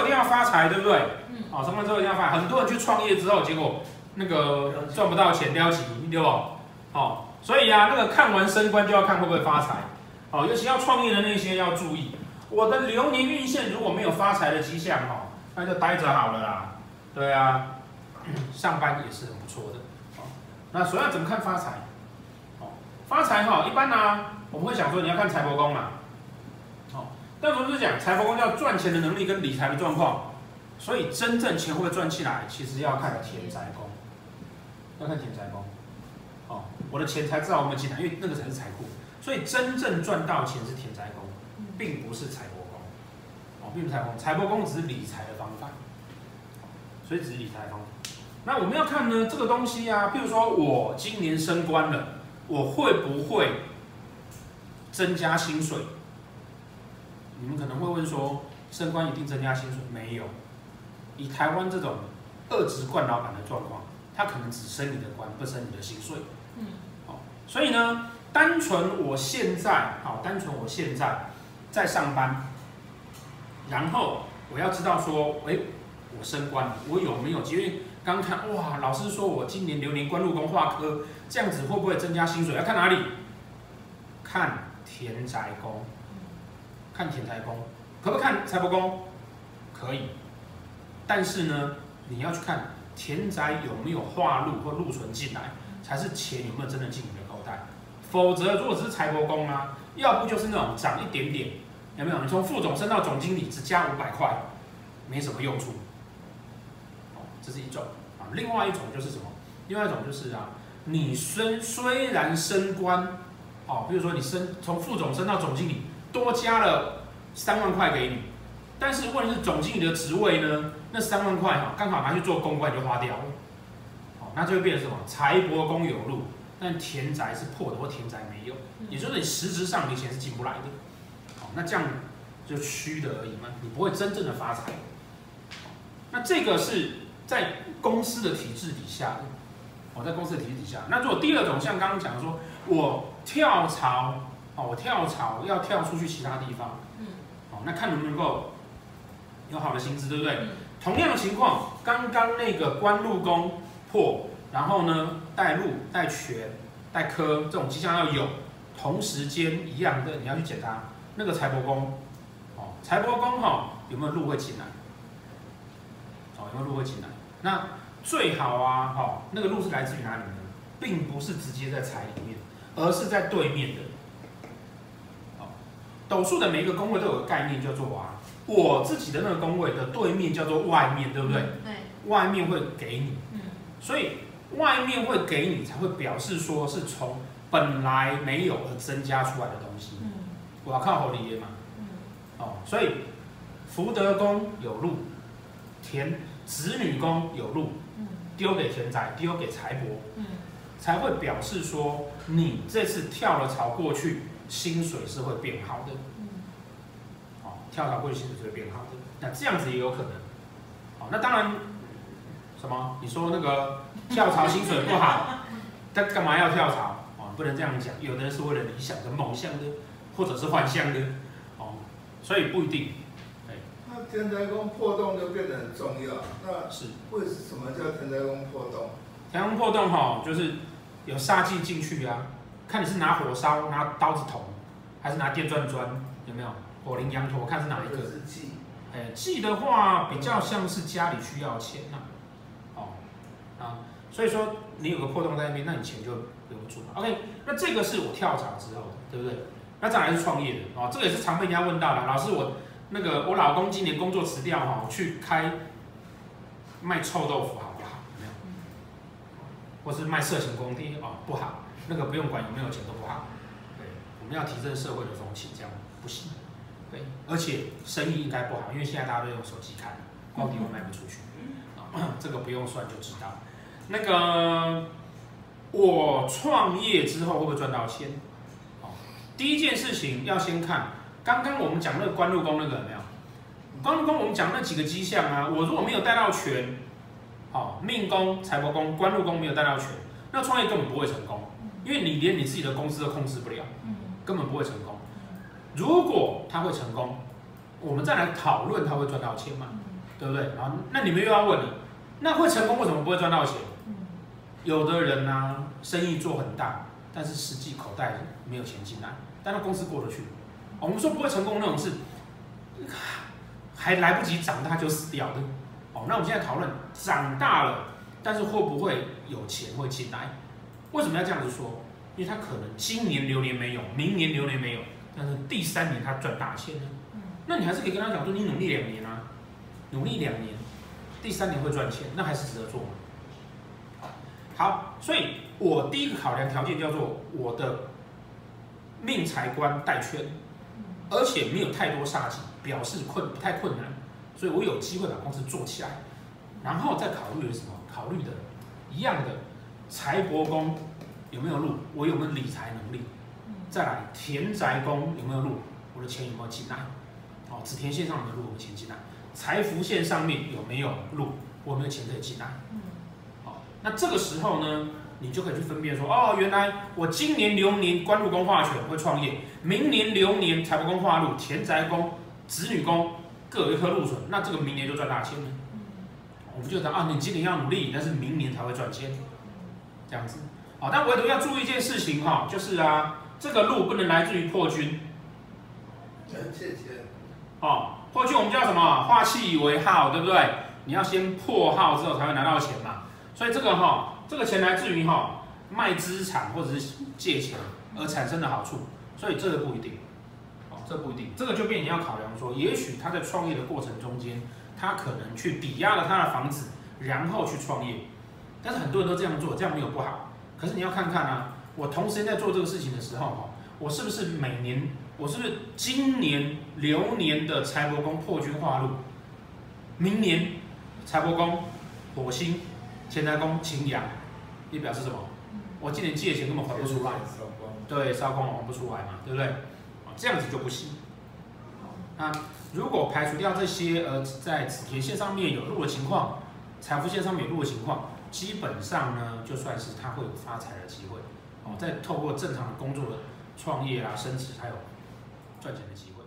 一定要发财，对不对？嗯。哦，升官之后一定要发。很多人去创业之后，结果那个赚不到钱，撩起，对不？哦，所以啊，那个看完升官就要看会不会发财。哦，尤其要创业的那些要注意，我的流年运线如果没有发财的迹象，哦，那就待着好了啦。对啊，上班也是很不错的。哦，那所以要怎么看发财？哦，发财哈，一般呢，啊，我们会想说你要看财帛宫嘛。但我们是讲财帛宫叫赚钱的能力跟理财的状况，所以真正钱会不会赚起来，其实要看田宅宫，要看田宅宫。哦，我的钱财至少我们进来，因为那个才是财库。所以真正赚到钱是田宅宫，并不是财帛宫。哦，并不是财帛宫，财帛宫只是理财的方法。所以只是理财方法。那我们要看呢，这个东西啊，譬如说我今年升官了，我会不会增加薪水？你们可能会问说，升官一定增加薪水？没有，以台湾这种二职冠老板的状况，他可能只升你的官，不升你的薪水。嗯，好，所以呢，单纯我现在，好，单纯我现在在上班，然后我要知道说，哎，我升官了，我有没有机会？刚看哇，老师说我今年流年官禄宫化科，这样子会不会增加薪水？要看哪里？看田宅宫。看钱财宫，可不看财帛宫？可以，但是呢，你要去看钱财有没有化禄或禄存进来，才是钱有没有真的进你的口袋。否则，如果是财帛宫啊，要不就是那种涨一点点，有没有？你从副总升到总经理，只加五百块，没什么用处。哦，这是一种啊。另外一种就是什么？另外一种就是啊，你升虽然升官，哦，比如说你升从副总升到总经理。多加了三万块给你，但是问题是总经理的职位呢？那三万块哈，刚好拿去做公关就花掉了，好，那就会变成什么？财帛宫有路，但田宅是破的，或田宅没有，也就是你实质上你钱是进不来的，好，那这样就虚的而已嘛，你不会真正的发财。那这个是在公司的体制底下，我在公司的体制底下。那如果第二种像刚刚讲的说，我跳槽。我跳槽要跳出去其他地方，嗯，哦，那看能不能够有好的薪资，对不对？嗯、同样的情况，刚刚那个官禄宫破，然后呢带禄带权带科这种迹象要有，同时间一样的，你要去检查那个财帛宫，哦，财帛宫哈有没有禄会进来？哦，有没有禄会进来？那最好啊，哈，那个禄是来自于哪里呢？并不是直接在财里面，而是在对面的。斗数的每一个宫位都有个概念，叫做啊，我自己的那个宫位的对面叫做外面，对不对？对。外面会给你，嗯，所以外面会给你，才会表示说是从本来没有而增加出来的东西。嗯。我要靠好理嘛。嗯。哦，所以福德宫有禄，田子女宫有禄，嗯，丢给田宅，丢给财帛，嗯，才会表示说你这次跳了槽过去。薪水是会变好的，嗯，好，跳槽过去薪水是会变好的，那这样子也有可能，好，那当然，什么？你说那个跳槽薪水不好，他干嘛要跳槽？哦，不能这样讲，有的人是为了理想的、梦想的，或者是幻象的，哦，所以不一定。那田宅宫破洞就变得很重要，那是为什么叫天台宫破洞？田宅宫破洞哈，就是有煞气进去啊。看你是拿火烧、拿刀子捅，还是拿电钻钻，有没有？火灵羊驼，看是哪一个？是忌。哎，忌的话比较像是家里需要钱呐、啊。哦，啊，所以说你有个破洞在那边，那你钱就留不住了。OK，那这个是我跳槽之后，对不对？那再来是创业的哦，这个也是常被人家问到的。老师，我那个我老公今年工作辞掉哈，去开卖臭豆腐好不好？有没有？或是卖色情工地哦，不好。那个不用管有没有钱都不好，对，我们要提振社会的风气，这样不行，对，而且生意应该不好，因为现在大家都用手机看，光碟我卖不出去，啊，这个不用算就知道。那个我创业之后会不会赚到钱？哦，第一件事情要先看，刚刚我们讲那个官禄宫那个有没有？官禄宫我们讲那几个迹象啊，我如果没有带到权，好，命宫、财帛宫、官禄宫没有带到权，那创业根本不会成功。因为你连你自己的公司都控制不了，根本不会成功。如果他会成功，我们再来讨论他会赚到钱嘛，对不对？然后那你们又要问你，那会成功为什么不会赚到钱？有的人呢、啊，生意做很大，但是实际口袋没有钱进来，但他公司过得去。我们说不会成功那种是，还来不及长大就死掉的。哦，那我们现在讨论长大了，但是会不会有钱会进来？为什么要这样子说？因为他可能今年流年没有，明年流年没有，但是第三年他赚大钱了。那你还是可以跟他讲说，你努力两年啊，努力两年，第三年会赚钱，那还是值得做吗？好，所以我第一个考量条件叫做我的命财官带圈，而且没有太多煞气，表示困不太困难，所以我有机会把公司做起来，然后再考虑的什么？考虑的一样的财帛宫有没有路？我有没有理财能力？再来田宅宫有没有路？我的钱有没有进来？哦，子田线上有没有路？我的钱进来？财福线上面有没有路？我有没有钱可以进来？那这个时候呢，你就可以去分辨说，哦，原来我今年流年官禄宫化权会创业，明年流年财帛宫化禄，田宅宫、子女宫各有一颗禄存，那这个明年就赚大钱了。我们就讲啊，你今年要努力，但是明年才会赚钱，这样子。好，但唯独要注意一件事情哈，就是啊，这个路不能来自于破军。很借钱。哦，破军我们叫什么？化气为耗，对不对？你要先破耗之后才会拿到钱嘛。所以这个哈，这个钱来自于哈卖资产或者是借钱而产生的好处，所以这个不一定，哦，这不一定，这个就变你要考量说，也许他在创业的过程中间，他可能去抵押了他的房子，然后去创业，但是很多人都这样做，这样没有不好，可是你要看看啊，我同时在做这个事情的时候哈，我是不是每年，我是不是今年流年的财帛宫破军化禄，明年财帛宫火星。钱财宫擎羊，也表示什么？我今年借钱根本还不出来，对，烧光了还不出来嘛，对不对？这样子就不行。那如果排除掉这些，呃，在子田线上面有路的情况，财富线上面有路的情况，基本上呢，就算是他会有发财的机会，哦，再透过正常的工作的创业啊、升职，还有赚钱的机会。